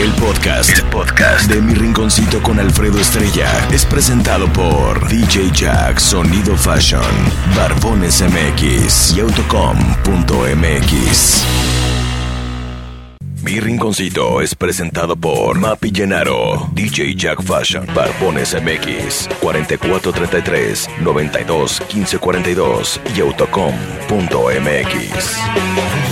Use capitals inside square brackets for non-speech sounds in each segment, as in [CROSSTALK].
El podcast, podcast de Mi Rinconcito con Alfredo Estrella es presentado por DJ Jack Sonido Fashion, Barbones MX y Autocom.mx. Mi Rinconcito es presentado por Mapi Llenaro, DJ Jack Fashion, Barbones MX, 4433 92 1542 y Autocom.mx.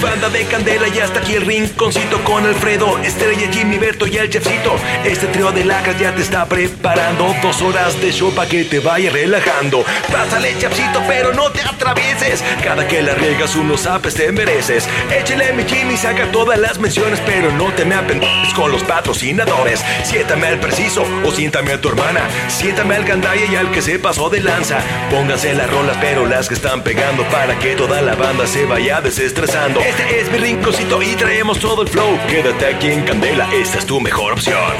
Banda de candela y hasta aquí el rinconcito con Alfredo, Estrella, Jimmy, Berto y el Chefcito. Este trío de lacas ya te está preparando dos horas de show para que te vaya relajando. Pásale, Chefcito, pero no te atravieses. Cada que la riegas unos apes te mereces. Échale mi Jimmy, saca todas las menciones, pero no te me apendes con los patrocinadores. Siéntame al preciso o siéntame a tu hermana. Siéntame al gandaya y al que se pasó de lanza. Pónganse las rolas, pero las que están pegando para que toda la banda se vaya desestresando. Este es mi rinconcito y traemos todo el flow. Quédate aquí en Candela, esta es tu mejor opción.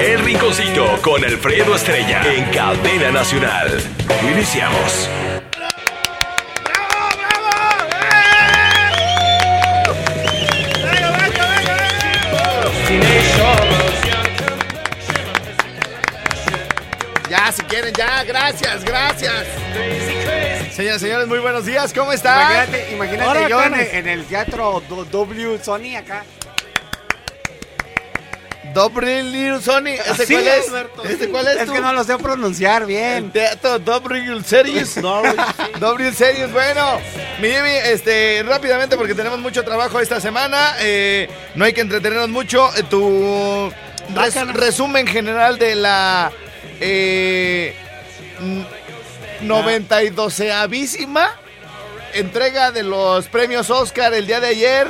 El rinconcito con Alfredo Estrella en Cadena Nacional. Iniciamos. Ya, si quieren, ya, gracias, gracias. Señoras y señores, muy buenos días, ¿cómo están? Imagínate, imagínate Hola, yo en el, en el teatro W Sony acá. Dobril Sony, ¿este Sí, cuál es? Alberto, ¿Este sí. cuál es? Es tú? que no lo sé pronunciar bien. El teatro Dobril Series. [LAUGHS] Dobril Series, bueno. Mi Jimmy, este, rápidamente porque tenemos mucho trabajo esta semana. eh, no hay que entretenernos mucho. eh, tu res- resumen general de la eh, n- 92avísima entrega de los premios Oscar el día de ayer.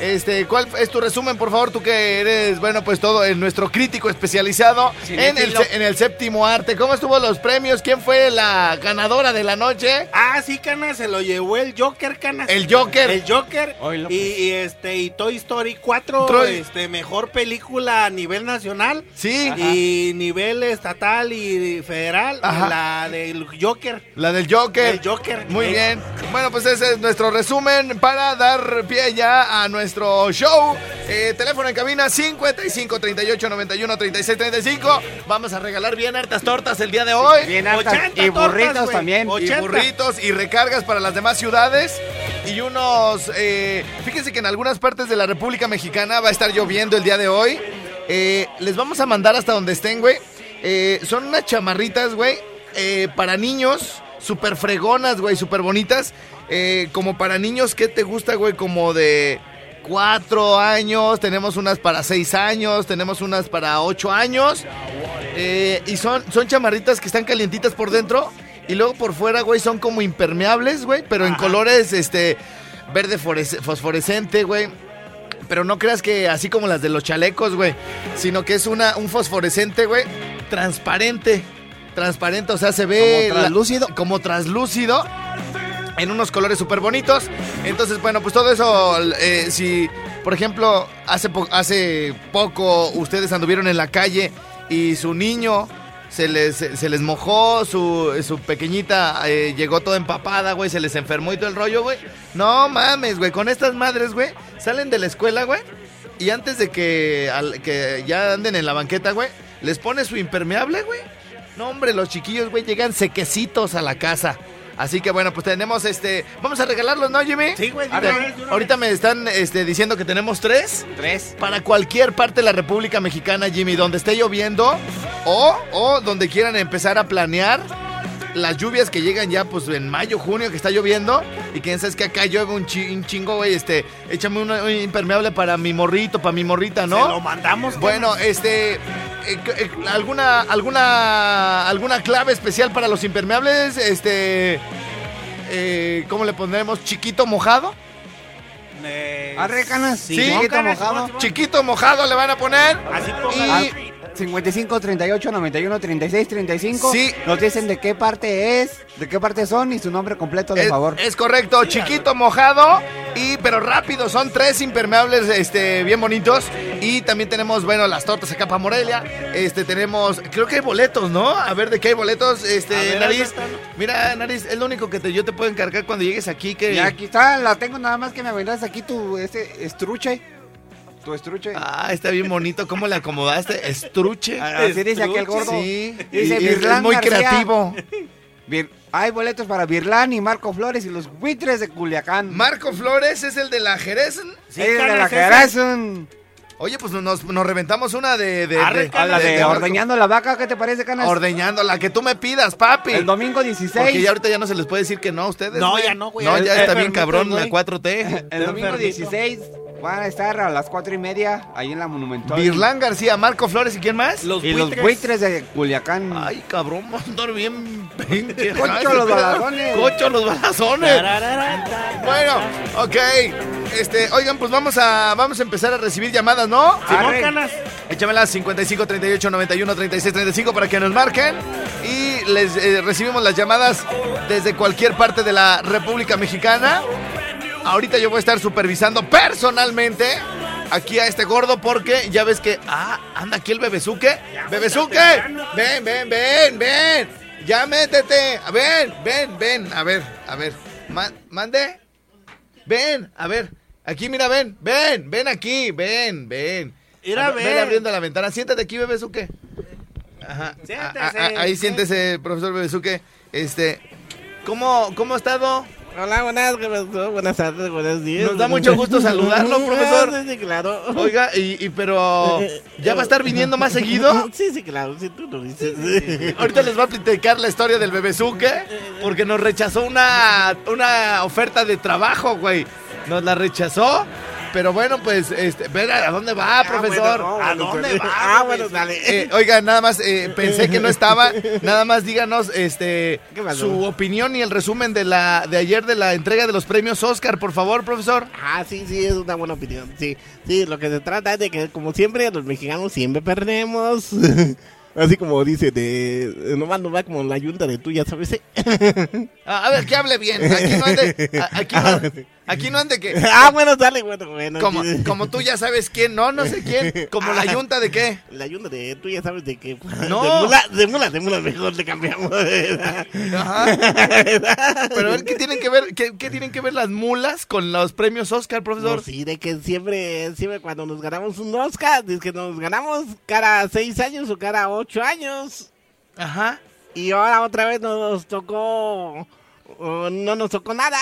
Este, ¿cuál es tu resumen, por favor? Tú que eres, bueno, pues todo en nuestro crítico especializado en el, en el séptimo arte. ¿Cómo estuvo los premios? ¿Quién fue la ganadora de la noche? Ah, sí, Canas, se lo llevó el Joker, Canas. El Joker. El Joker. Y, pues. y, este, y Toy Story 4, Troy. este, mejor película a nivel nacional. Sí. Y nivel estatal y federal, Ajá. la del Joker. La del Joker. El Joker. Muy Eh, bien. Bueno, pues ese es nuestro resumen para dar pie ya a nuestro show. Eh, teléfono en cabina 55 38 91 36 35. Vamos a regalar bien hartas tortas el día de hoy. Bien hartas. 80 Y burritos tortas, también. Y 80. burritos y recargas para las demás ciudades. Y unos. eh, fíjense que en algunas partes de la República Mexicana va a estar lloviendo el día de hoy. Eh, les vamos a mandar hasta donde estén, güey. Son unas chamarritas, güey, para niños. Súper fregonas, güey, súper bonitas. Eh, como para niños, ¿qué te gusta, güey? Como de cuatro años. Tenemos unas para seis años. Tenemos unas para ocho años. Eh, y son, son chamarritas que están calientitas por dentro. Y luego por fuera, güey, son como impermeables, güey. Pero en colores, este, verde fosforescente, güey. Pero no creas que así como las de los chalecos, güey. Sino que es una, un fosforescente, güey. Transparente. Transparente, o sea, se ve... Como la- translúcido. como translúcido. En unos colores súper bonitos. Entonces, bueno, pues todo eso, eh, si, por ejemplo, hace, po- hace poco ustedes anduvieron en la calle y su niño se les, se les mojó, su, su pequeñita eh, llegó toda empapada, güey, se les enfermó y todo el rollo, güey. No mames, güey, con estas madres, güey, salen de la escuela, güey, y antes de que, al- que ya anden en la banqueta, güey, les pone su impermeable, güey. No, hombre, los chiquillos, güey, llegan sequecitos a la casa. Así que bueno, pues tenemos este. Vamos a regalarlos, ¿no, Jimmy? Sí, güey, Ahorita me están este, diciendo que tenemos tres. Tres. Para cualquier parte de la República Mexicana, Jimmy, donde esté lloviendo o, o donde quieran empezar a planear las lluvias que llegan ya pues en mayo, junio, que está lloviendo y que sabes que acá llueve un, chi- un chingo, güey, este, échame un impermeable para mi morrito, para mi morrita, ¿no? Se lo mandamos. Bueno, este. Eh, eh, ¿Alguna, alguna, alguna clave especial para los impermeables? Este. eh, ¿Cómo le pondremos? ¿Chiquito mojado? Eh, Arre, canas. Sí, Chiquito mojado. Chiquito mojado le van a poner. Así Y. 55 38 91 36 35. Sí. Nos dicen de qué parte es, de qué parte son y su nombre completo, de es, favor. es correcto, chiquito mojado y pero rápido, son tres impermeables este bien bonitos y también tenemos, bueno, las tortas acá para Morelia. Este tenemos, creo que hay boletos, ¿no? A ver de qué hay boletos, este ver, Nariz. Mira, Nariz, es lo único que te, yo te puedo encargar cuando llegues aquí que Y aquí está, la tengo nada más que me vendas aquí tu ese estruche. Tu estruche. Ah, está bien bonito, ¿cómo le acomodaste? Estruche. [LAUGHS] Así dice aquí el gordo. Sí, Dice y es, muy García. creativo. Bir- hay boletos para Virlán y Marco Flores y los buitres de Culiacán. Marco Flores es el de la Jerez. Sí, Es de la. Gerazón. Oye, pues nos, nos reventamos una de, de, Arre, de- A la de, Marco- ordeñando la vaca, ¿qué te parece, Canas? Ordeñando, la que tú me pidas, papi. El domingo 16. Porque ya ahorita ya no se les puede decir que no a ustedes. No, güey. ya no, güey. No, ya es está bien cabrón la güey. 4T. El domingo enfermito. 16 van a estar a las 4 y media ahí en la Monumental. Virlán García, Marco Flores y quién más? Los y los buitres. de Culiacán. Ay, cabrón, vamos a andar bien. [LAUGHS] Cocho los balazones. Cocho los balazones. Bueno, ok. Este, oigan, pues vamos a vamos a empezar a recibir llamadas, ¿no? Simón. Canas. Échamelas 55 38 91 36 35 para que nos marquen y les eh, recibimos las llamadas desde cualquier parte de la República Mexicana. Ahorita yo voy a estar supervisando personalmente aquí a este gordo porque ya ves que ah, anda aquí el bebezuque. Bebezuque, ven, ven, ven, ven. Ya métete. Ven, ven, ven. A ver, a ver. Ma- mande. Ven, a ver. Aquí, mira, ven, ven, ven aquí, ven, ven. Mira, A ven. Ven abriendo la ventana. Siéntate aquí, Bebezuque. Ajá. Siéntese. A- a- ahí siéntese, profesor Bebezuque. Este, ¿cómo, cómo ha estado? Hola, buenas, buenas tardes, buenos días. Nos da mucho gusto saludarlo, [LAUGHS] profesor. Sí, sí, claro. Oiga, y, y pero ¿ya va a estar viniendo más seguido? [LAUGHS] Sí, sí, claro, si tú lo dices. Ahorita les voy a platicar la historia del Bebezuque porque nos rechazó una, una oferta de trabajo, güey. Nos la rechazó. Pero bueno, pues, este, ver a dónde va, profesor. bueno, no, ¿A dónde pues, va? ah, bueno, dale. Eh, oiga, nada más eh, pensé que no estaba. [LAUGHS] Nada más díganos, este, su opinión y el resumen de la de ayer de la entrega de los premios Oscar, por favor, profesor. Ah, sí, sí, es una buena opinión. Sí, sí, lo que se trata es de que, como siempre, los mexicanos siempre perdemos. [LAUGHS] Así como dice, de. Nomás nos va como la yunta de tú, ya sabes. ¿eh? A, a ver, que hable bien. Aquí no ande, a- aquí no, [LAUGHS] aquí no ande que. [LAUGHS] ah, bueno, dale, bueno, bueno. Como, como tú ya sabes quién, no, no sé quién. [LAUGHS] Como la yunta de qué. La yunta de tú ya sabes de que. [LAUGHS] No. De mula, de mula, de mula mejor le cambiamos. Ajá. Pero a ver, ¿qué tienen que ver, qué, qué tienen que ver las mulas con los premios Oscar, profesor? No, sí, de que siempre, siempre cuando nos ganamos un Oscar, es que nos ganamos cada seis años o cada ocho años. Ajá. Y ahora otra vez nos tocó, no nos tocó nada.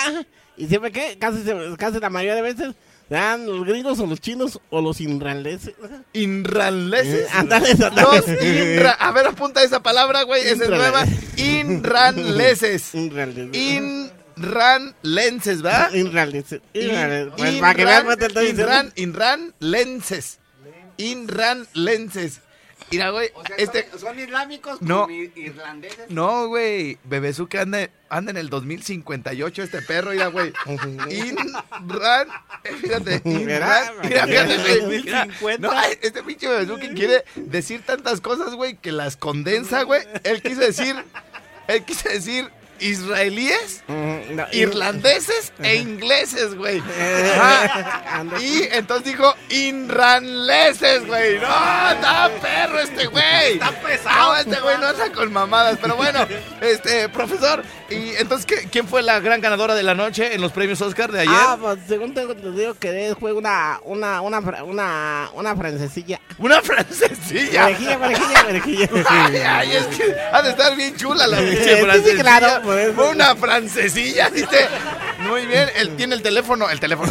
Y siempre que, casi, casi la mayoría de veces, dan los gringos o los chinos o los inraleses. Inranleses. Ándale, Los ándale. inra... A ver, apunta esa palabra, güey. Esa es nueva. Inranleses. Inraleses. Inranlenses, ¿verdad? Inraleses. Inraleses. Pues In- para que vean Inran- te estoy diciendo. Inran, Inranlenses. Mira, güey, este... son, islámicos No. como irlandeses. No, güey. Bebezuque anda, anda en el 2058 este perro, mira, güey. [LAUGHS] Inran... Fíjate, Inran... Mira, fíjate, güey. Mira, 2050. no, este pinche Bebezuque quiere decir tantas cosas, güey, que las condensa, güey. Él quiso decir... Él quiso decir israelíes, Mm, no, irlandeses e ingleses, güey. Anda. [LAUGHS] Y entonces dijo inranleses, güey. No, está perro este güey. Está pesado. No, este güey no anda con mamadas. Pero bueno, [LAUGHS] este, profesor, y entonces, ¿qué- ¿quién fue la gran ganadora de la noche en los premios Oscar de ayer? Ah, pues según tengo entendido que fue una, una, una, una, una francesilla. Una francesilla. Parejilla, parejilla, parejilla. Ay, ay, es que ha de estar bien chula la Sí, pinche sí, francesilla. claro, Fue una francesilla, dice. Muy bien, él tiene el teléfono, el teléfono.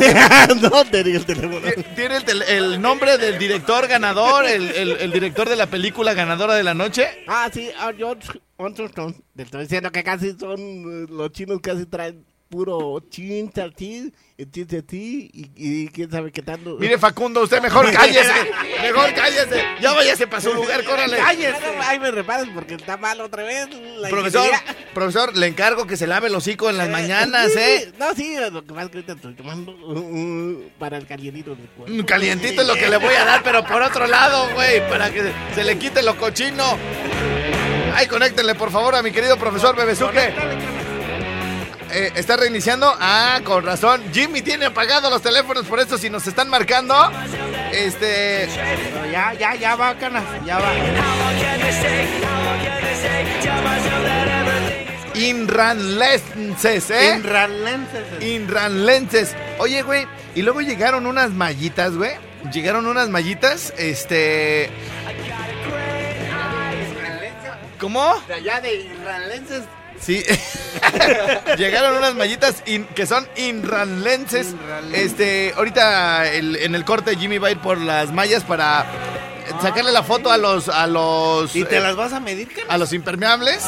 no digo el teléfono. Tiene el, tel- el nombre del director ganador, el, el- el director de la película ganadora de la noche. Ah, sí, ah, George Washington. Te estoy diciendo que casi son, eh, los chinos casi traen puro chin, chin, y, y quién sabe qué tanto. Mire, Facundo, usted mejor [LAUGHS] cállese. Mejor cállese. Ya váyase para su lugar, córrale. cállese. Ahí me reparas porque está mal otra vez. la Profesor, ingeniería. profesor, le encargo que se lave el hocico en las mañanas, Sí, ¿eh? No, sí, lo que más que ahorita estoy tomando uh, para el calientito del cuerpo. Calientito es lo que le voy a dar, pero por otro lado, güey, para que se le quite lo cochino. Ay, conéctenle, por favor, a mi querido profesor Bebesuque. Eh, ¿Está reiniciando? Ah, con razón. Jimmy tiene apagados los teléfonos, por eso si nos están marcando, este... Pero ya, ya, ya va, canas, ya va. Inranlenses, ¿eh? Inralenses. Inranlenses. Oye, güey, y luego llegaron unas mallitas, güey. Llegaron unas mallitas, este... ¿Cómo? De allá de Irlandenses. Sí. [LAUGHS] Llegaron unas mallitas in- que son inranlenses. Este, ahorita el- en el corte Jimmy va a ir por las mallas para sacarle la foto a los a los ¿Y te eh, las vas a medir, a los impermeables.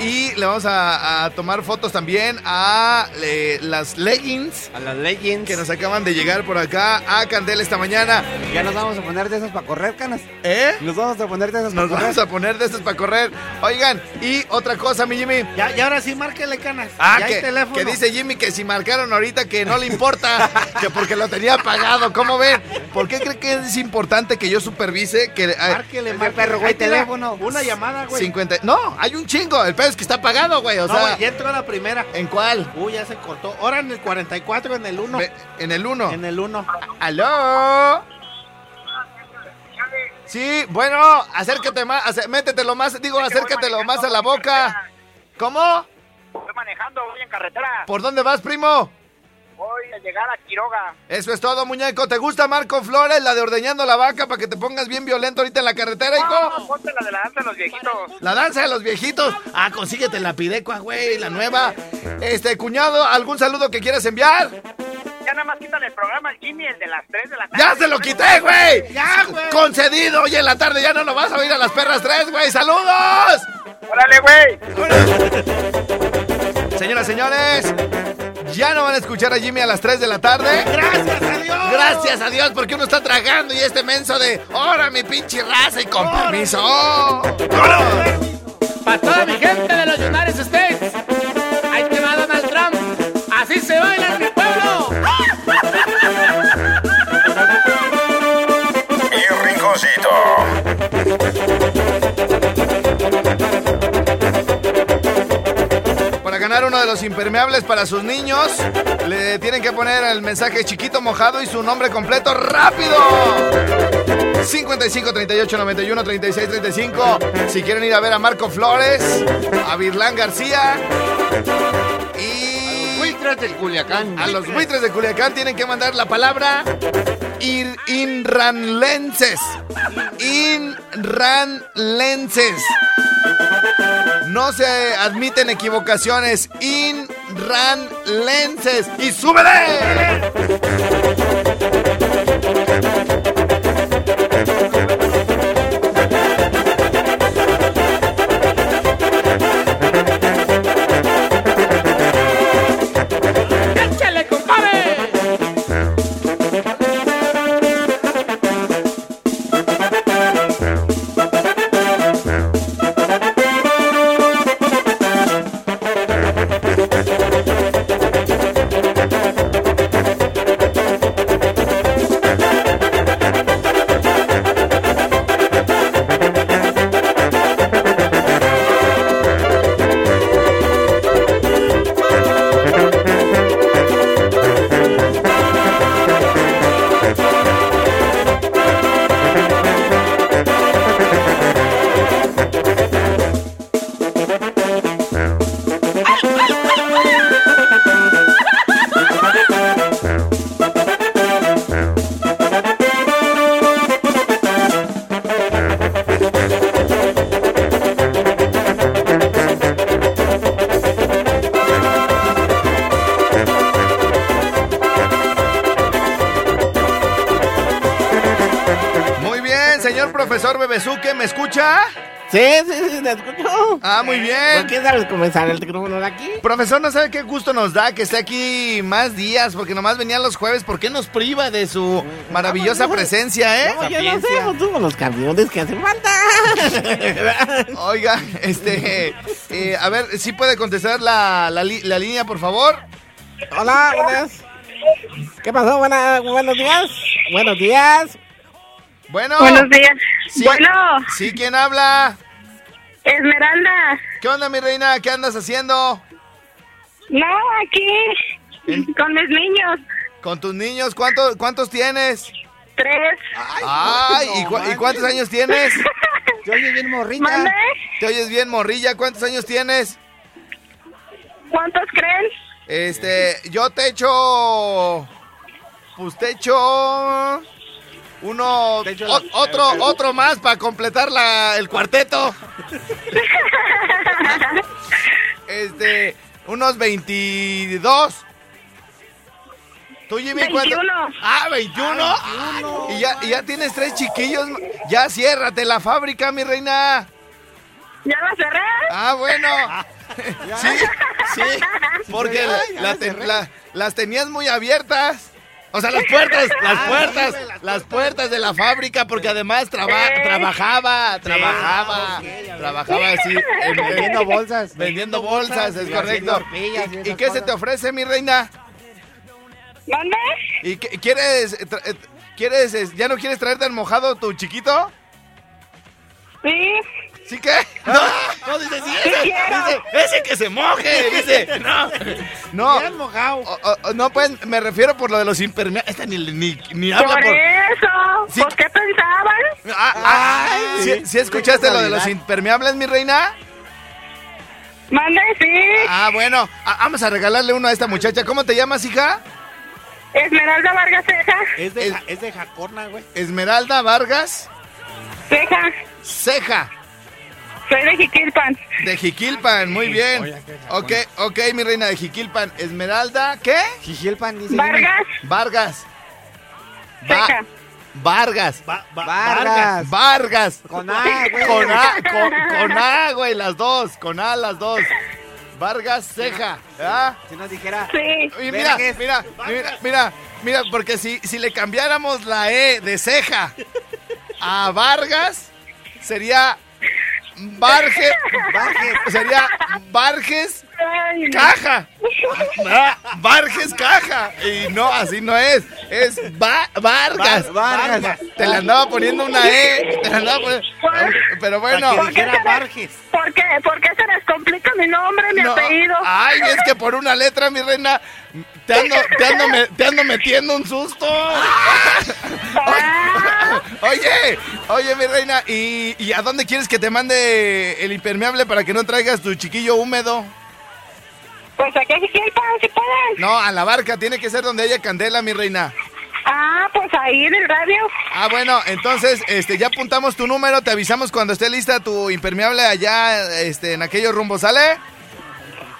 Y le vamos a, a tomar fotos también a eh, las leggings A las Legends. que nos acaban de llegar por acá a Candela esta mañana. Ya nos vamos a poner de esas para correr, canas. ¿Eh? Nos vamos a poner de esas para Nos correr. vamos a poner de estas para correr. Oigan, y otra cosa, mi Jimmy. Ya, y ahora sí, márquele, canas. Ah, ya hay que, teléfono. que dice Jimmy que si marcaron ahorita que no le importa, que porque lo tenía pagado. ¿Cómo ven? ¿Por qué cree que es importante que yo supervise que... eh, Márquele, márquele. perro, güey, teléfono. Una llamada, güey. 50... No, hay un chingo. El pedo es que está pagado, güey. O no, sea, güey, ya entró la primera. ¿en cuál? Uy, ya se cortó. Ahora en el 44, en el 1. Ve- En el 1. En el 1. ¿Aló? Sí, bueno, acércate más, acé- métetelo más, digo, acércatelo más a la boca. ¿Cómo? Voy manejando, voy en carretera. ¿Por dónde vas, primo? Voy a llegar a Quiroga. Eso es todo, muñeco. ¿Te gusta Marco Flores, la de ordeñando la vaca para que te pongas bien violento ahorita en la carretera, No, hijo? ponte la de la danza de los viejitos. La danza de los viejitos. Ah, consíguete la pidecua, güey, la nueva. Este, cuñado, ¿algún saludo que quieras enviar? Ya nada más quítale el programa al Jimmy, el de las 3 de la tarde. ¡Ya se lo quité, güey! Ya, güey. Concedido, hoy en la tarde ya no lo vas a oír a las perras tres, güey. ¡Saludos! ¡Órale, güey! Señoras, señores, ya no van a escuchar a Jimmy a las 3 de la tarde. ¡Gracias a Dios! Gracias a Dios, porque uno está tragando y este menso de ¡Hora, mi pinche raza! Y con permiso. Para toda mi gente de los United States, ahí te va Donald Trump. Así se baila en mi pueblo. Mi rinconcito. De los impermeables para sus niños, le tienen que poner el mensaje chiquito mojado y su nombre completo rápido. 55 38 91 36 35. Si quieren ir a ver a Marco Flores, a Virlán García y Buitres del Culiacán. a los buitres de Culiacán tienen que mandar la palabra ir- inranlenses. Inranlenses. No se admiten equivocaciones. Inranlenses. ¡Y súbele! Aquí? Profesor, no sabe qué gusto nos da que esté aquí más días, porque nomás venía los jueves. ¿Por qué nos priva de su maravillosa presencia, eh? No, yo no sé, pues tú con los camiones que hacen falta. [LAUGHS] Oiga, este, eh, a ver, si puede contestar la, la línea, por favor? Hola, buenas. ¿Qué pasó? Buena- buenos días. Buenos días. Bueno. Buenos días. Sí, Bueno, Sí, ¿quién habla? Esmeralda. ¿Qué onda, mi reina? ¿Qué andas haciendo? No, aquí. Con mis niños. ¿Con tus niños? ¿Cuántos, cuántos tienes? Tres. Ay, ¿y, cu- y cuántos años tienes? [LAUGHS] Yo oye bien morrita. ¿Mande? ¿Te oyes bien, morrilla? ¿Cuántos años tienes? ¿Cuántos creen? Este, yo te echo... Pues te echo... Uno... La- o- otro, otro más para completar la, el cuarteto. Este, unos 22. ¿Tú, Jimmy, cuánto? 21. Ah, 21. y, ya, y ya tienes tres chiquillos. Ya ciérrate la fábrica, mi reina. ¿Ya la cerré? Ah, bueno. [LAUGHS] Sí, sí. Porque ya la la- las tenías muy abiertas. O sea, las puertas, [LAUGHS] las Ah, puertas, sí, las las puertas de la fábrica, porque además traba- trabajaba, trabajaba, trabajaba así, [LAUGHS] en- en- Vendiendo bolsas. vendiendo bolsas, es correcto. y ¿Y, y esas qué se te ofrece, mi reina? ¿Mande? ¿Y qué- quieres, eh, eh, quieres, eh, ya no quieres traerte al mojado tu chiquito? Sí. ¿Sí qué? No, no, dice, sí, ese, dice, ese que se moje, dice, no, no. Bien mojado. O- o- o- no, pues, me refiero por lo de los impermeables. Esta ni, ni, ni habla Por por... eso. Sí. ¿Por qué pensaban? Ah, ah, Ay, ¿sí, sí escuchaste lo de los impermeables, mi reina? ¿Mande? Sí. Ah, bueno, ah, vamos a regalarle uno a esta muchacha. ¿Cómo te llamas, hija? Esmeralda Vargas Ceja. Es de, Es- ja- es de Jacorna, güey. Esmeralda Vargas Ceja. Ceja. Soy de Jiquilpan. De Jiquilpan, muy bien. Ok, ok, mi reina de Jiquilpan. Esmeralda, ¿qué? Jijilpan dice. Vargas Vargas. Vargas. Va- va- Vargas. Vargas. Con A, güey. Con A, con, [LAUGHS] con A, güey, las dos. Con A, las dos. Vargas Ceja. ¿ah? Si nos dijera. Sí. Y mira, Verges. mira, mira, mira, mira, porque si, si le cambiáramos la E de ceja a Vargas, sería Varges, Vargas. sería no. Caja. [LAUGHS] Ah, Vargas Caja. Y no, así no es. Es Va- Vargas. Var- Vargas. Te le andaba poniendo una E. Te le andaba poniendo- Pero bueno. ¿Por qué, Vargas. ¿por, qué, ¿Por qué se les complica mi nombre, mi No. apellido? Ay, es que por una letra, mi reina, te ando, te ando, me- te ando metiendo un susto. [LAUGHS] Ah, Oye, oye, mi reina, ¿y, y a dónde quieres que te mande el impermeable para que no traigas tu chiquillo húmedo? pues aquí en Jiquilpan, si pueden. No, a la barca, tiene que ser donde haya candela, mi reina. Ah, pues ahí en el radio. Ah, bueno, entonces, este, ya apuntamos tu número, te avisamos cuando esté lista tu impermeable allá, este, en aquellos rumbos, ¿sale?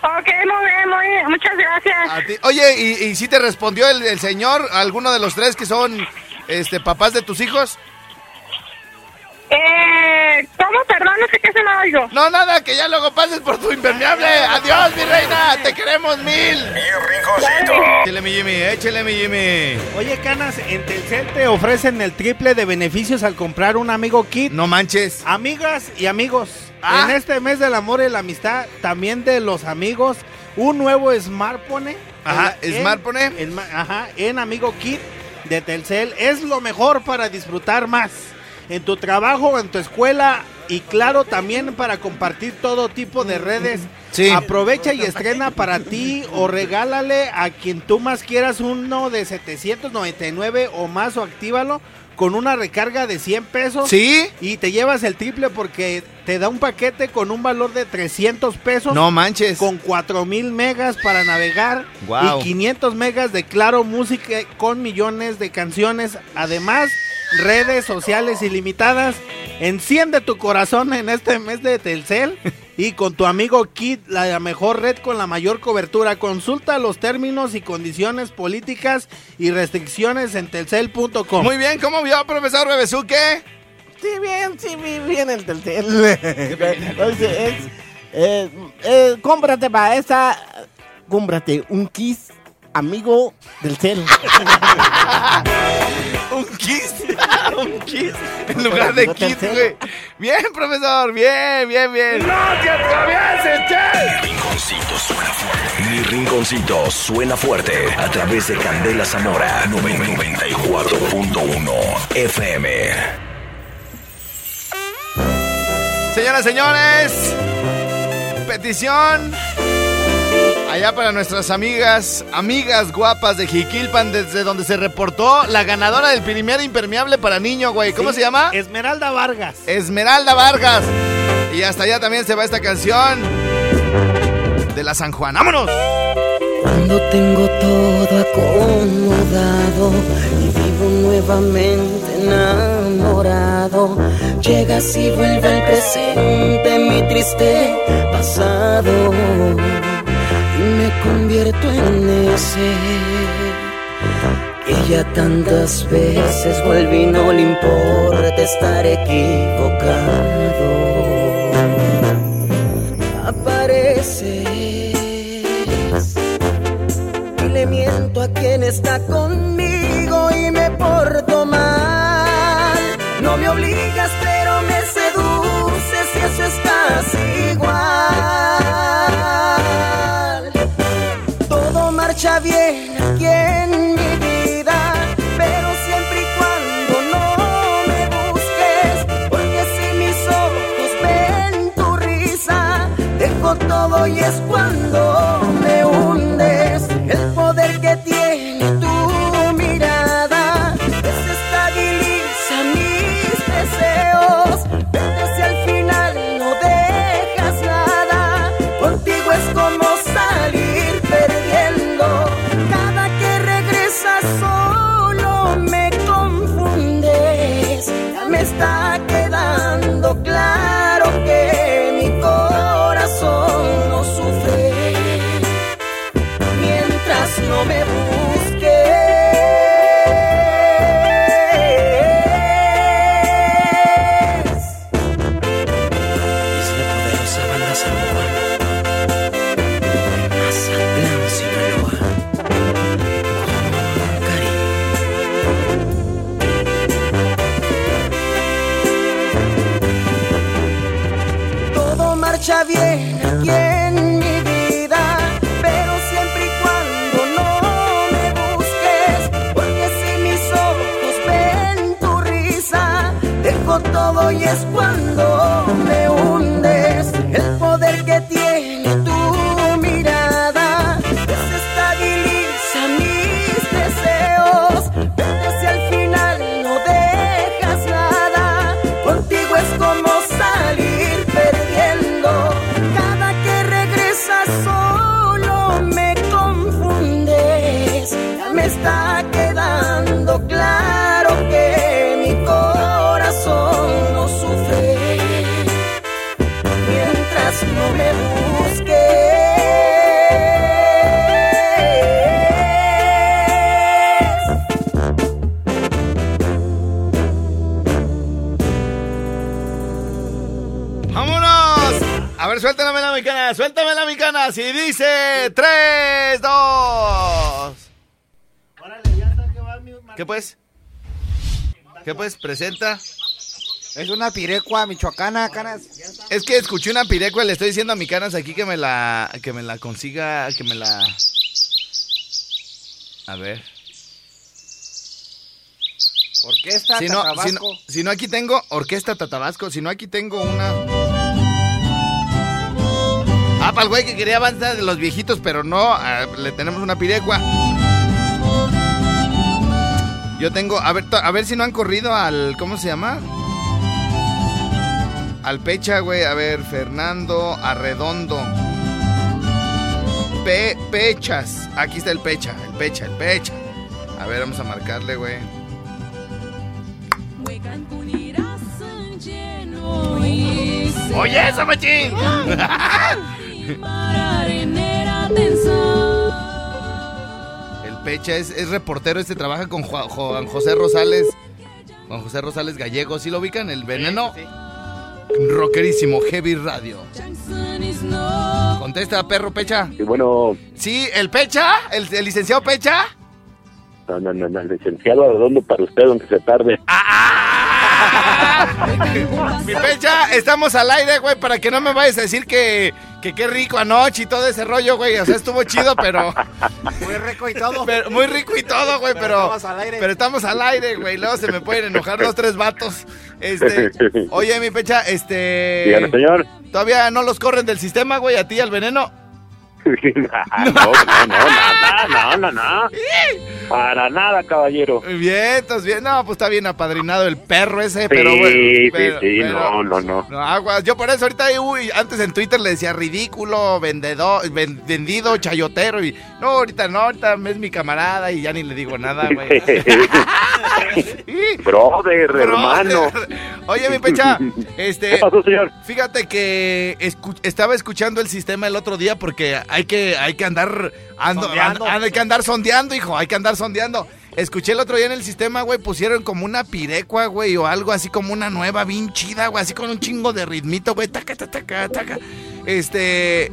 Ok, muy bien, muy bien. Muchas gracias. A ti- Oye, ¿y, y si te respondió el, el señor, alguno de los tres que son, este, papás de tus hijos? Eh, ¿cómo? Perdón, no sé qué se me oigo. No, nada, que ya luego pases por tu impermeable. Adiós, mi reina, te queremos mil. Échale mi Jimmy, échale mi Jimmy. Oye, Canas, en Telcel te ofrecen el triple de beneficios al comprar un amigo kit. No manches. Amigas y amigos, Ah. en este mes del amor y la amistad, también de los amigos, un nuevo smartphone. Ajá, en- smartphone. en ajá, en Amigo Kit de Telcel es lo mejor para disfrutar más en tu trabajo, en tu escuela y claro, también para compartir todo tipo de redes. Sí. Aprovecha y estrena para ti o regálale a quien tú más quieras uno de 799 o más o actívalo con una recarga de 100 pesos. ¿Sí? Y te llevas el triple porque te da un paquete con un valor de 300 pesos. No manches. Con 4000 megas para navegar. Guau. Y 500 megas de claro música con millones de canciones. Además, redes sociales ilimitadas. Enciende tu corazón en este mes de Telcel. [LAUGHS] Y con tu amigo Kid, la mejor red con la mayor cobertura. Consulta los términos y condiciones políticas y restricciones en telcel.com. Muy bien, ¿cómo vio, profesor Bebesuque? Sí, bien, sí, bien, bien el Telcel. [LAUGHS] [LAUGHS] Oye, es, eh, eh, cómprate para esa, cómprate un Kiss amigo del cel. [LAUGHS] un Kiss, [LAUGHS] un Kiss, en lugar de Kiss, güey. Bien, profesor, bien, bien, bien. ¡No te atravieses, che! Mi rinconcito suena fuerte. Mi rinconcito suena fuerte a través de Candela Zamora 94.1 FM. Señoras, señores, petición allá para nuestras amigas, amigas guapas de Jiquilpan, desde donde se reportó la ganadora del primer impermeable para niño, güey. ¿Cómo Sí, se llama? Esmeralda Vargas. Esmeralda Vargas. Y hasta allá también se va esta canción de la San Juan. ¡Vámonos! Cuando tengo todo acomodado y vivo nuevamente enamorado, llegas y vuelve al presente mi triste pasado y me convierto en ese que ya tantas veces volví, no le importa estar equivocado. Apareces y le miento a quien está conmigo Marcha bien aquí en mi vida, pero siempre y cuando no me busques, porque si mis ojos ven tu risa, dejo todo y es cuando micana. Si dice 3, 2. ¿Qué pues? ¿Qué pues? Presenta. Es una pirecua michoacana, canas. Es que escuché una pirecua y le estoy diciendo a mi canas aquí que me la que me la consiga, que me la A ver. Orquesta Si no, si, no, Tatabasco. si no aquí tengo Orquesta Tatabasco, si no aquí tengo una Ah, para el güey que quería avanzar de los viejitos, pero no, ah, le tenemos una pirecua. Yo tengo, a ver, a ver si no han corrido al, ¿cómo se llama? Al Pecha, güey, a ver, Fernando Arredondo. Pe Pechas, aquí está el Pecha, el Pecha, el Pecha. A ver, vamos a marcarle, güey. Oye, eso, machín. [LAUGHS] [LAUGHS] El Pecha es, es reportero, este trabaja con Juan, Juan José Rosales. Juan José Rosales Gallego, ¿sí lo ubican? El veneno. Rockerísimo, Heavy Radio. Contesta, perro Pecha. Y bueno, Sí, el Pecha, el, el licenciado Pecha. no, no, no, no, licenciado Arredondo para usted, aunque se tarde. [LAUGHS] Mi Pecha, estamos al aire, güey, para que no me vayas a decir que, que qué rico anoche y todo ese rollo, güey. O sea, estuvo chido, pero... [LAUGHS] Muy rico y todo. pero- muy rico y todo, güey, Pero pero... estamos al aire. Pero estamos al aire, güey. Luego se me pueden enojar los tres vatos. Este... Oye, mi Pecha, este... Dígame, señor. ¿Todavía no los corren del sistema, güey, a ti, al veneno? [LAUGHS] no, no, no, nada, no, no, no. Para nada, caballero. Bien, estás bien. No, pues está bien apadrinado el perro ese, Sí, pero bueno. sí, pero- sí, pero- no, no, no. No, aguas. Yo por eso ahorita, uy, antes en Twitter le decía ridículo, vendedor, ven- vendido, chayotero. Y no, ahorita no, ahorita es mi camarada y ya ni le digo nada, güey. [LAUGHS] Brother, hermano. Oye, mi pecha, [LAUGHS] este. ¿Qué pasó, señor? Fíjate que escu- estaba escuchando el sistema el otro día porque hay que, hay que andar. Ando, Sondeando. and- hay que andar sondeando, hijo, hay que andar sondeando. Escuché el otro día en el sistema, güey, pusieron como una pirecua, güey, o algo así como una nueva bien chida, güey, así con un chingo de ritmito, güey, taca, taca, taca, taca. Este,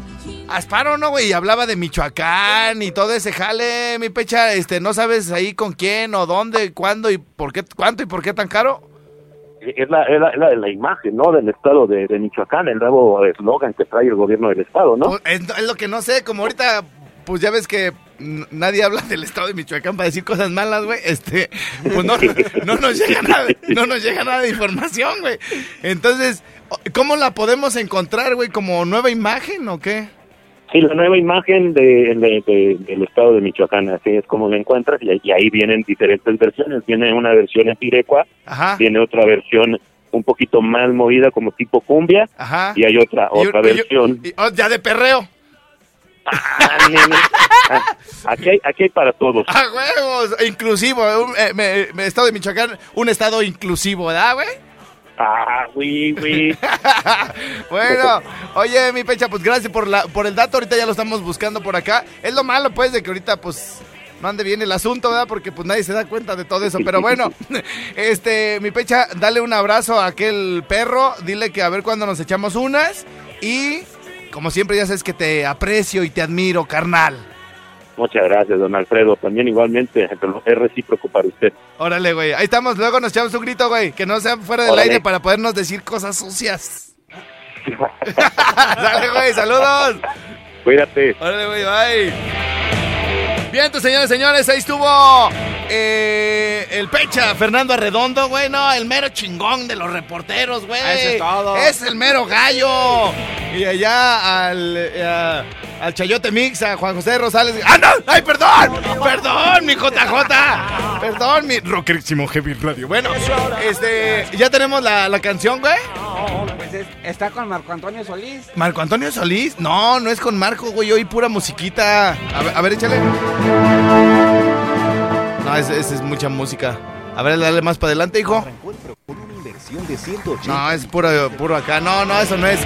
Asparo, ¿no, güey? Y hablaba de Michoacán y todo ese jale, mi pecha, este, ¿no sabes ahí con quién o dónde, cuándo y por qué, cuánto y por qué tan caro? Es la, es la, la, la imagen, ¿no? Del estado de, de Michoacán, el nuevo eslogan que trae el gobierno del estado, ¿no? Pues, es, es lo que no sé, como ahorita, pues ya ves que nadie habla del estado de Michoacán para decir cosas malas, güey. Este, pues no, no nos llega nada, no nos llega nada de información, güey. Entonces, ¿cómo la podemos encontrar, güey? ¿Como nueva imagen o qué? Sí, la nueva imagen de, de- de- del estado de Michoacán, así es como la encuentras, y, y ahí vienen diferentes versiones. Viene una versión en pirecua, viene otra versión un poquito más movida como tipo cumbia, Ajá. y hay otra Y- otra y- versión. oh, ya de perreo. Ah. Ah, aquí, hay, aquí hay para todos. ¡A huevos! Inclusivo. un- eh, me- me- estado de Michoacán, un estado inclusivo, ¿verdad, güey? Ah, güey, [LAUGHS] güey. Bueno, oye, mi pecha, pues gracias por la por el dato. Ahorita ya lo estamos buscando por acá. Es lo malo, pues, de que ahorita, pues, no ande bien el asunto, ¿verdad? Porque, pues, nadie se da cuenta de todo eso. Pero bueno, [LAUGHS] este, mi pecha, dale un abrazo a aquel perro. Dile que a ver cuándo nos echamos unas. Y, como siempre, ya sabes que te aprecio y te admiro, carnal. Muchas gracias, don Alfredo. También igualmente, es recíproco para usted. Órale, güey. Ahí estamos. Luego nos echamos un grito, güey. Que no sea fuera del Órale. aire para podernos decir cosas sucias. [LAUGHS] [LAUGHS] Dale, güey. Saludos. Cuídate. Órale, güey, bye. Bien, señores, señores, ahí estuvo eh, el pecha, Fernando Arredondo, güey, no, el mero chingón de los reporteros, güey. Eso es todo. Es el mero gallo. Y allá al, eh, al Chayote Mix, a Juan José Rosales. ¡Ah, no! ¡Ay, perdón! ¡Perdón, mi JJ! Perdón, mi rockerísimo Heavy Radio. Bueno, este, ya tenemos la, la canción, güey. Pues es- está con Marco Antonio Solís. ¿Marco Antonio Solís? No, no es con Marco, güey. Hoy pura musiquita. A ver, a ver, échale. No, esa esa es mucha música. A ver, dale más para adelante, hijo. No, es puro, puro acá. No, no, eso no es.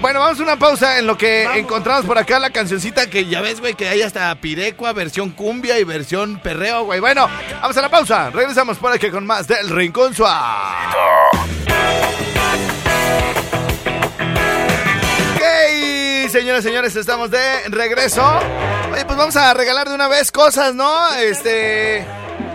Bueno, vamos a una pausa en lo que encontramos por acá la cancioncita que ya ves, güey, que hay hasta pirecua, versión cumbia y versión perreo, güey. Bueno, vamos a la pausa. Regresamos por aquí con más del Rincón Suave. Y señores, estamos de regreso. Oye, pues vamos a regalar de una vez cosas, ¿no? Este.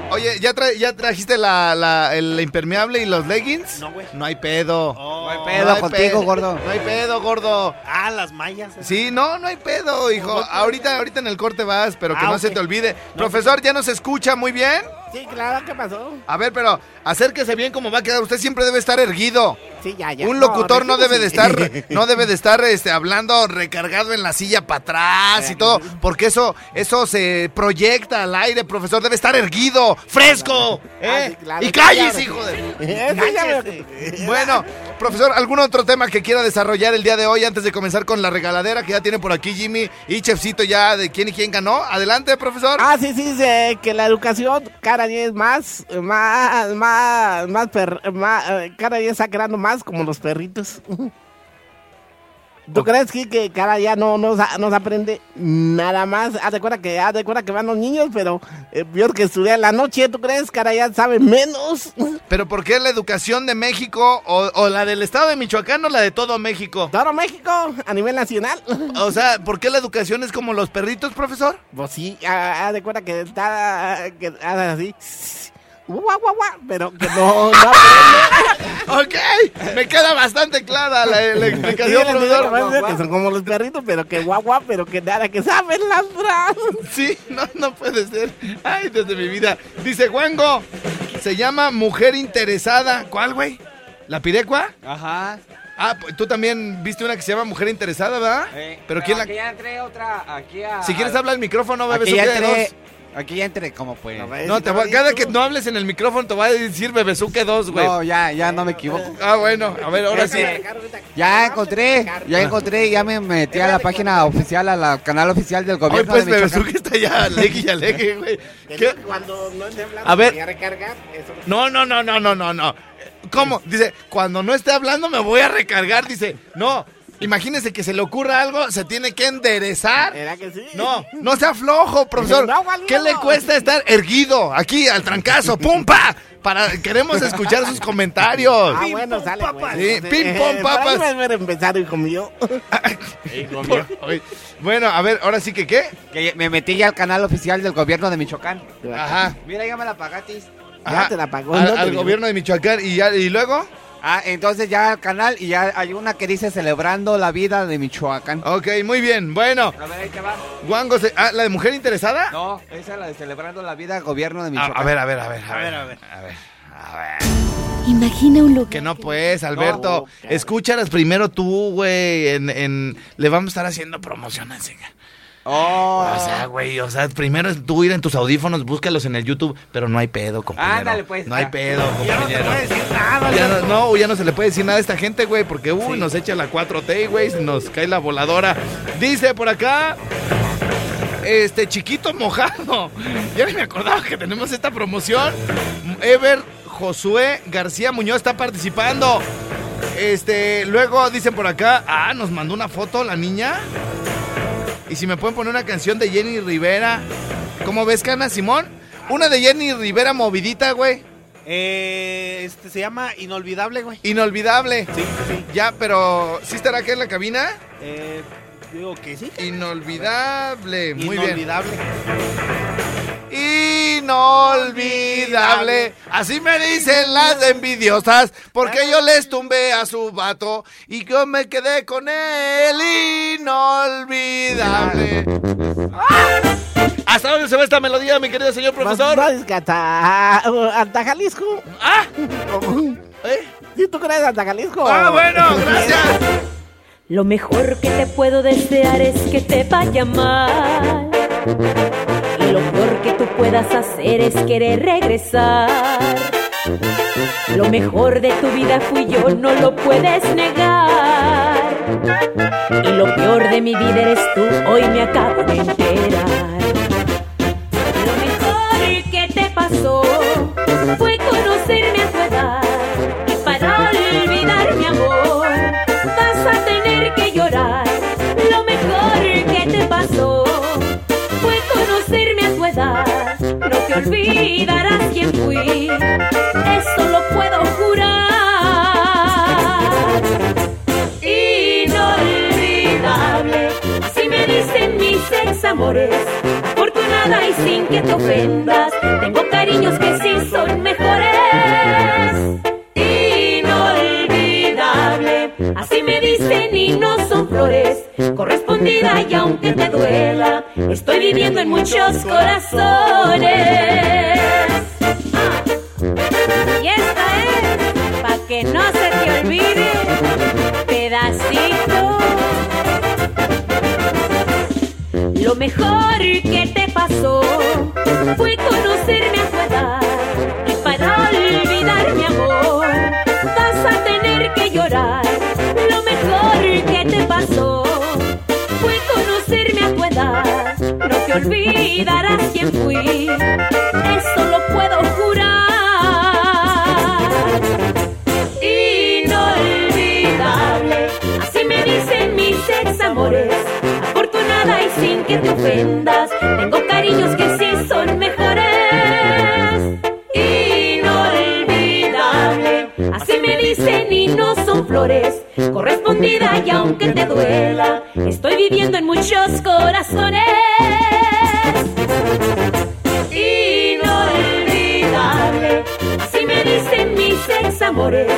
Oye, ¿ya, tra- ya trajiste la, la- el impermeable y los leggings? No, güey. No hay pedo. No hay pedo contigo, gordo. No hay pedo, gordo. Ah, las mallas. Sí, no, no hay pedo, hijo. Ahorita, ahorita en el corte vas, pero que Ah, no se te olvide. Profesor, ¿ya nos escucha muy bien? Sí, claro, ¿qué pasó? A ver, pero acérquese bien cómo va a quedar. Usted siempre debe estar erguido. Sí, ya, ya. Un locutor no, debe de sí. estar, [LAUGHS] no debe de estar este, hablando recargado en la silla para atrás y todo, porque eso, eso se proyecta al aire, profesor, debe estar erguido, fresco, ¿eh? Ah, sí, claro, y sí, calles, hijo de. [LAUGHS] Bueno, profesor, ¿algún otro tema que quiera desarrollar el día de hoy antes de comenzar con la regaladera que ya tiene por aquí Jimmy y Chefcito ya de quién y quién ganó? Adelante, profesor. Ah, sí, sí, dice que la educación cada día es más, más, más, más, per- más, eh, cada día está creando más como los perritos. ¿Tú crees que, que cara ya no nos, nos aprende nada más? Haz de cuenta que, haz de cuenta que van los niños, pero eh, peor que estudiar en la noche, ¿tú crees que ahora ya sabe menos? ¿Pero por qué la educación de México o, o la del estado de Michoacán o la de todo México? Todo México, a nivel nacional. O sea, ¿por qué la educación es como los perritos, profesor? Pues sí, ah, haz de cuenta que está, que así, guau, guau, guau, pero que no, no [LAUGHS] ok, me queda bastante clara la, la Sí, explicación, profesor. que son como los perritos, pero que guau, guau, pero que nada, que saben ladrar. Sí, no, no puede ser. Ay, desde mi vida. Dice Wango, se llama Mujer Interesada. ¿Cuál, güey? ¿La Pirecua? Ajá. Ah, pues tú también viste una que se llama Mujer Interesada, ¿verdad? Eh, Pero ¿quién la...? Aquí ya entré otra, aquí a... Si quieres habla al micrófono, bebé, Aquí ya entré, dos. Aquí ya entré, ¿cómo pues? No, te voy- cada que no hables en el micrófono te voy a decir Bebesuque 2, güey. No, ya, ya no me equivoco. Ah, bueno, a ver, ahora sí. Ya encontré, ya encontré, ya me metí a la página oficial, a la canal oficial del gobierno pues de está ya alegue y alegue, güey. ¿Qué? Cuando no esté hablando, A ver. voy a recargar, eso. No, no, no, no, no, no, no. ¿Cómo? Dice, cuando no esté hablando me voy a recargar. Dice, no. Imagínese que se le ocurra algo, se tiene que enderezar. ¿Era que sí? No, no sea flojo, profesor. No, ¿Qué le cuesta estar erguido aquí al trancazo? ¡Pumpa! Para, queremos escuchar sus comentarios. Ah, bueno, sale, pues. Sí, ping pong, Eh, papas. por ahí me- me empezar, hijo mío. Por- oye, Bueno, a ver, ahora sí que qué. Que me metí ya al canal oficial del gobierno de Michoacán. Ajá. Mira, ya me la pagatis. Ajá. te la pagó, Al, ¿no? Te al gobierno de Michoacán. ¿Y, ya, y luego? Ah, entonces ya al canal y ya hay una que dice celebrando la vida de Michoacán. Ok, muy bien. Bueno, A ver, ahí te va. Se- ah, ¿la de mujer interesada? No, esa es la de celebrando la vida gobierno de A, Michoacán. a ver, a ver, a ver, a ver, a ver, a ver, a ver. Imagina un lugar. Que no pues, Alberto. Escúchalas primero tú, güey. En, en- le vamos a estar haciendo promociones. venga. Oh. O sea, güey, o sea, primero es tú ir en tus audífonos, búscalos en el YouTube, pero no hay pedo, compañero. Ándale, pues, No hay ya. pedo, compañero. nada, Ya no, no, ya no se le puede decir nada a esta gente, güey, porque uy, nos echa la 4T, güey, nos cae la voladora. Dice por acá, este chiquito mojado. [LAUGHS] Ya ni me acordaba que tenemos esta promoción. Ever Josué García Muñoz está participando. Este, luego dicen por acá, ah, nos mandó una foto la niña. Y si me pueden poner una canción de Jenny Rivera. ¿Cómo ves, Cana, Simón? Una de Jenny Rivera movidita, güey. Eh, este se llama Inolvidable, güey. Inolvidable. Sí, sí. Ya, pero ¿sí estará aquí en la cabina? Eh, digo que sí. Inolvidable. Muy bien. Inolvidable. Inolvidable. Así me dicen las envidiosas. Porque yo les tumbé a su vato. Y yo me quedé con él. Inolvidable. ¿Hasta dónde se va esta melodía, mi querido señor profesor? Hasta, hasta Jalisco. ¡Ah! [LAUGHS] ¿Eh? ¿Sí tú crees hasta Jalisco? ¡Ah, bueno! ¡Gracias! Lo mejor que te puedo desear es que te vaya mal. Que tú puedas hacer es querer regresar. Lo mejor de tu vida fui yo, no lo puedes negar. Y lo peor de mi vida eres tú, hoy me acabo de enterar. Lo mejor que te pasó fue conocerme a tu edad. Te olvidarás quién fui, eso lo puedo jurar. Inolvidable, así me dicen mis ex amores. Afortunada y sin que te ofendas, tengo cariños que sí son mejores. Inolvidable, así me dicen y no son flores. Correspondida y aunque te duela, estoy viviendo en muchos corazones. Y esta es, pa' que no se te olvide, pedacito. Lo mejor que te pasó fue conocerme olvidarás quién fui. Eso lo puedo jurar. Inolvidable, así me dicen mis ex amores. Afortunada y sin que te ofendas, tengo cariños que sí son mejores. Inolvidable, así me dicen y no son flores correspondida y aunque te duela, estoy viviendo en muchos corazones. Amores,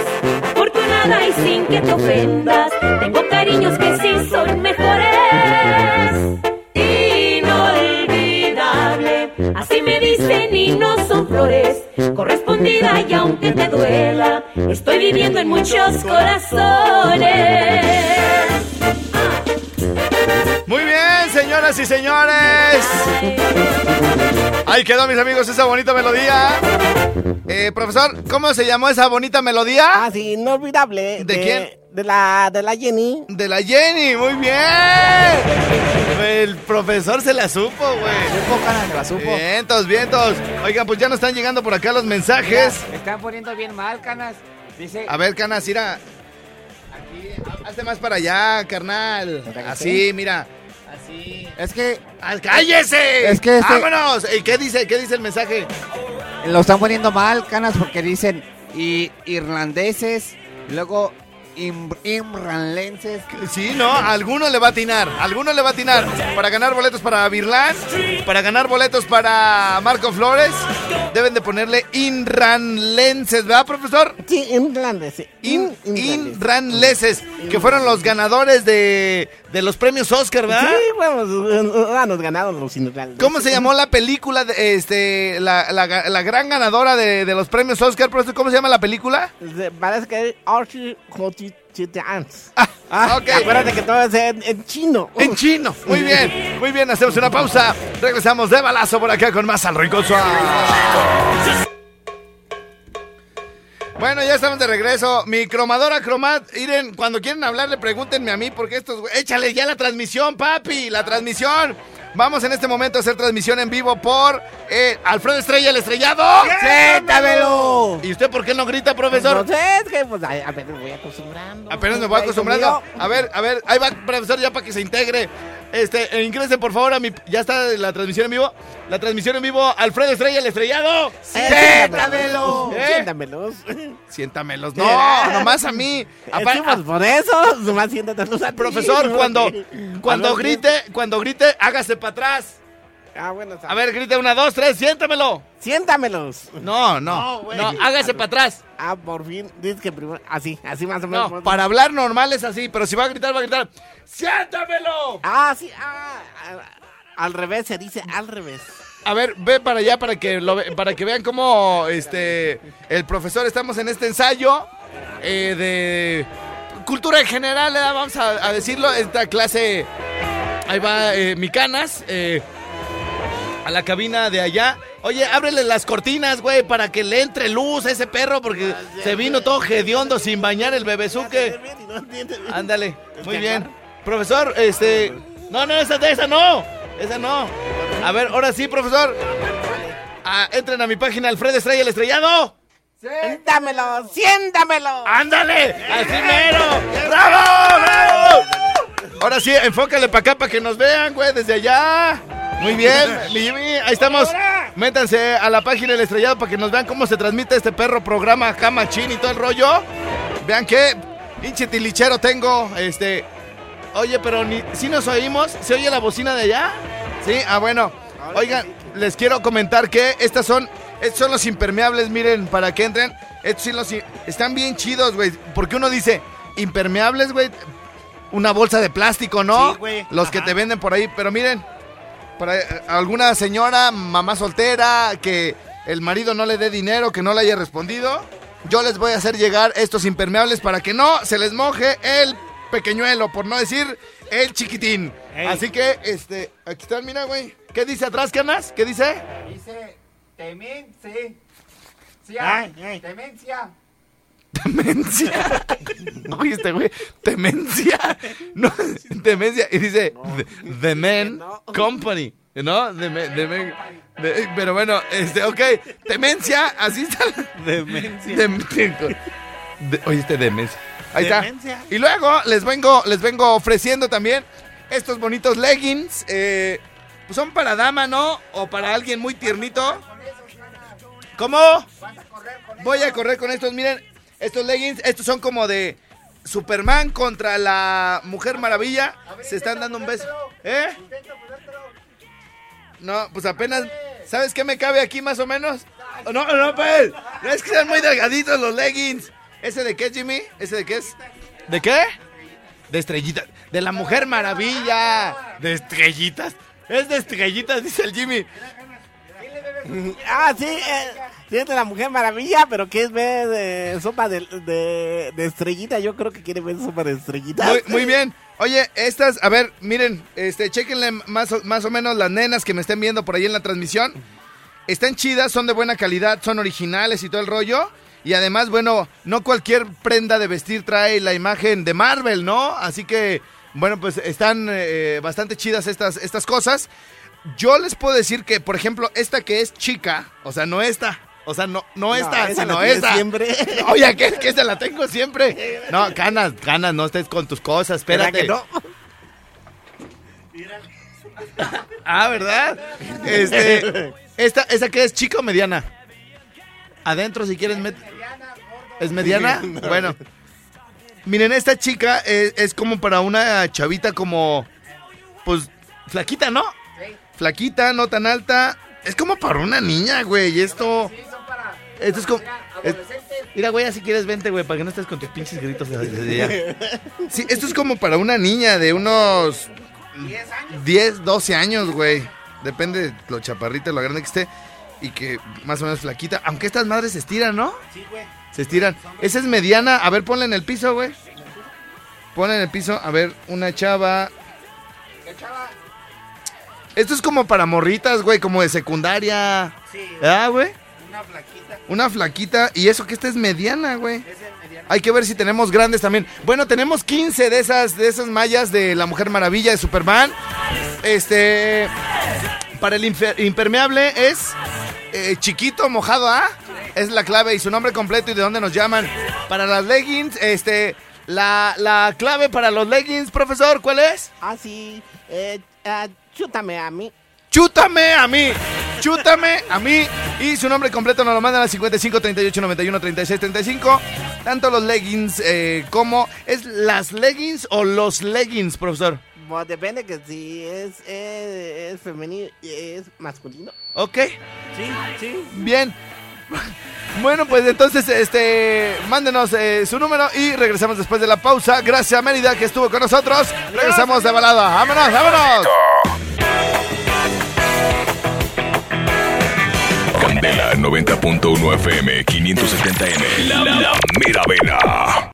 afortunada y sin que te ofendas, tengo cariños que sí son mejores. Inolvidable, así me dicen y no son flores, correspondida y aunque te duela, estoy viviendo en muchos corazones. Muy bien, señoras y señores. Ahí quedó, mis amigos, esa bonita melodía. Eh, profesor, ¿cómo se llamó esa bonita melodía? Ah, sí, inolvidable. ¿De quién? De la, de la Jenny. De la Jenny, muy bien. El profesor se la supo, güey. Supo, canas, se la supo. Vientos, vientos. Oigan, pues ya nos están llegando por acá los mensajes. Me están poniendo bien mal, canas. Dice. A ver, Canas, mira. Aquí, hazte más para allá, carnal. Así, mira. Es que. ¡Ah, ¡Cállese! Es que este- ¡Vámonos! ¿Y qué dice? ¿Qué dice el mensaje? Lo están poniendo mal, canas, porque dicen y, irlandeses, luego im- imranlenses. Sí, no, alguno le va a atinar, alguno le va a atinar. Para ganar boletos para Virlán, para ganar boletos para Marco Flores, deben de ponerle inranlenses, ¿verdad, profesor? Sí, inranlenses. In, inranleses, que fueron los ganadores de, de los premios Oscar, ¿verdad? Sí, bueno, ah, nos ganaron los inranlenses. ¿Cómo se llamó la película, de, este, la, la, la gran ganadora de, de los premios Oscar, profesor? ¿Cómo se llama la película? Parece que es Archie Chitans. Ah, ok. Acuérdate que todo es en, en chino. En chino. Muy bien, muy bien. Hacemos una pausa. Regresamos de balazo por acá con más al Ricoso. Bueno, ya estamos de regreso. Mi cromadora cromat. Miren, cuando quieren hablarle, pregúntenme a mí, porque estos. Échale ya la transmisión, papi. La transmisión. Vamos en este momento a hacer transmisión en vivo por eh, Alfredo Estrella, el estrellado. ¡Siéntamelo! ¿Y usted por qué no grita, profesor? No sé, es que pues a, ver, me voy acostumbrando. Apenas me voy acostumbrando. A ver, a ver, ahí va, profesor, ya para que se integre. Este, eh, ingresen por favor a mi. Ya está la transmisión en vivo. La transmisión en vivo, Alfredo Estrella, el estrellado. ¡Siéntamelo! ¿Eh? ¡Siéntamelos! Siéntamelos. No, nomás a mí. Apa- Sí, pues, por eso, nomás siéntatelos a. Profesor, cuando, cuando grite, cuando grite, hágase para atrás. Ah, bueno, A ver, grite una, dos, tres, siéntamelo. Siéntamelos. No, no, güey. no, hágase para atrás. Ah, por fin. Dices que primero. Así, así más o menos. No, para hablar normal es así, pero si va a gritar, va a gritar. ¡Siéntamelo! Ah, sí. Ah, ah, al revés, se dice al revés. A ver, ve para allá para que lo ve- para que vean cómo este el profesor estamos en este ensayo eh, de cultura en general, eh, vamos a, a decirlo, esta clase ahí va eh, mi canas eh, a la cabina de allá. Oye, ábrele las cortinas, güey, para que le entre luz a ese perro porque se vino todo hediondo sin bañar el bebezuque. Ándale, muy bien. Profesor, este, no, no, esa, esa no. Esa no. A ver, ahora sí, profesor. Ah, entren a mi página Alfredo Estrella el Estrellado. Siéntamelo, siéntamelo. ¡Ándale! ¡Así mero! ¡Bravo! ¡Bravo! Ahora sí, enfócale para acá para que nos vean, güey, desde allá. Muy bien, [LAUGHS] mi Jimmy, ahí estamos. Métanse a la página del estrellado para que nos vean cómo se transmite este perro programa acá machín y todo el rollo. Vean qué pinche tilichero tengo. Este. Oye, pero ni si nos oímos, ¿se oye la bocina de allá? Sí, ah, bueno. Oigan, les quiero comentar que estas son. Estos son los impermeables, miren, para que entren. Estos sí los. Están bien chidos, güey. Porque uno dice, impermeables, güey. Una bolsa de plástico, ¿no? Sí, güey. Los que te venden por ahí. Pero miren, para eh, alguna señora, mamá soltera, que el marido no le dé dinero, que no le haya respondido, yo les voy a hacer llegar estos impermeables para que no se les moje el pequeñuelo, por no decir el chiquitín. Ey. Así que, este, aquí están, mira, güey. ¿Qué dice atrás, Canas? ¿Qué dice? Dice demencia. Ay, ay. Demencia. Demencia. [LAUGHS] Oíste, güey. Demencia. No, demencia. Y dice The, The Men Company. ¿No? The Men- The Men- de- pero bueno, este, ok. Demencia. Así está. Demencia. [LAUGHS] Dem- de- oíste, demencia. Ahí Demencia. está. Y luego les vengo, les vengo ofreciendo también estos bonitos leggings. eh, pues son para dama, ¿no? O para alguien muy tiernito. ¿Cómo? Voy a correr con estos. Miren, Estos leggings, estos son como de Superman contra la Mujer Maravilla. Se están dando un beso. ¿Eh? No, pues apenas. ¿Sabes qué me cabe aquí más o menos? No, no, pues. No es que sean muy delgaditos los leggings. ¿Ese de qué, Jimmy? ¿Ese de qué es? ¿De qué? De estrellitas. De la Mujer Maravilla. De estrellitas. Es de estrellitas, dice el Jimmy. Ah, sí, eh, de la Mujer Maravilla, pero que es ver eh, sopa de, de, de estrellita. Yo creo que quiere ver sopa de estrellita. Muy, muy [LAUGHS] bien. Oye, estas, a ver, miren, este, chequenle más o, más o menos las nenas que me estén viendo por ahí en la transmisión. Están chidas, son de buena calidad, son originales y todo el rollo. Y además, bueno, no cualquier prenda de vestir trae la imagen de Marvel, ¿no? Así que, bueno, pues están eh, bastante chidas estas, estas cosas. Yo les puedo decir que, por ejemplo, esta que es chica, o sea, no esta, o sea, no, no esta, esa la sino esta. siempre. [LAUGHS] Oye, que, que esta la tengo siempre. [LAUGHS] No, canas, canas, no estés con tus cosas, ¿Verdad espérate. que no? [LAUGHS] Ah, ¿verdad? Este, esta, ¿esa que es chica o mediana? Adentro, si quieres, met- ¿Es mediana? Bueno. Miren, esta chica es, es como para una chavita como, pues, flaquita, ¿no? Flaquita, no tan alta. Es como para una niña, güey. Esto... Esto es como... es- mira, güey, si quieres, vente, güey, para que no estés con tus pinches gritos desde- desde allá. Sí, esto es como para una niña de unos 10, 12 años, güey. Depende de lo chaparrita, lo grande que esté. Y que más o menos flaquita. Aunque estas madres se estiran, ¿no? Sí, güey. Se estiran. Esa es mediana. A ver, ponla en el piso, güey. Ponla en el piso. A ver, una chava. Esto es como para morritas, güey, como de secundaria. Sí. ¿Ah, güey? Una flaquita. Una flaquita. Y eso que esta es mediana, güey. Hay que ver si tenemos grandes también. Bueno, tenemos 15 de esas, de esas mallas de la Mujer Maravilla de Superman. Este. Para el impermeable es eh, chiquito, mojado, ¿ah? Es la clave y su nombre completo y de dónde nos llaman. Para las leggings, este. La, la clave para los leggings, profesor, ¿cuál es? Ah, sí. Eh, ah, chútame a mí. Chútame a mí. Chútame a mí. Y su nombre completo nos lo mandan al 55 38 91 36 35. Tanto los leggings eh, como. ¿Es las leggings o los leggings, profesor? Pues depende que si es, es, es femenino y es masculino. Ok. Sí, sí. Bien. [LAUGHS] Bueno, pues entonces, este, mándenos eh, su número y regresamos después de la pausa. Gracias a Mérida que estuvo con nosotros. Regresamos de balada. ¡Vámonos, vámonos! Candela 90.1 FM 570M. La, la mera vena.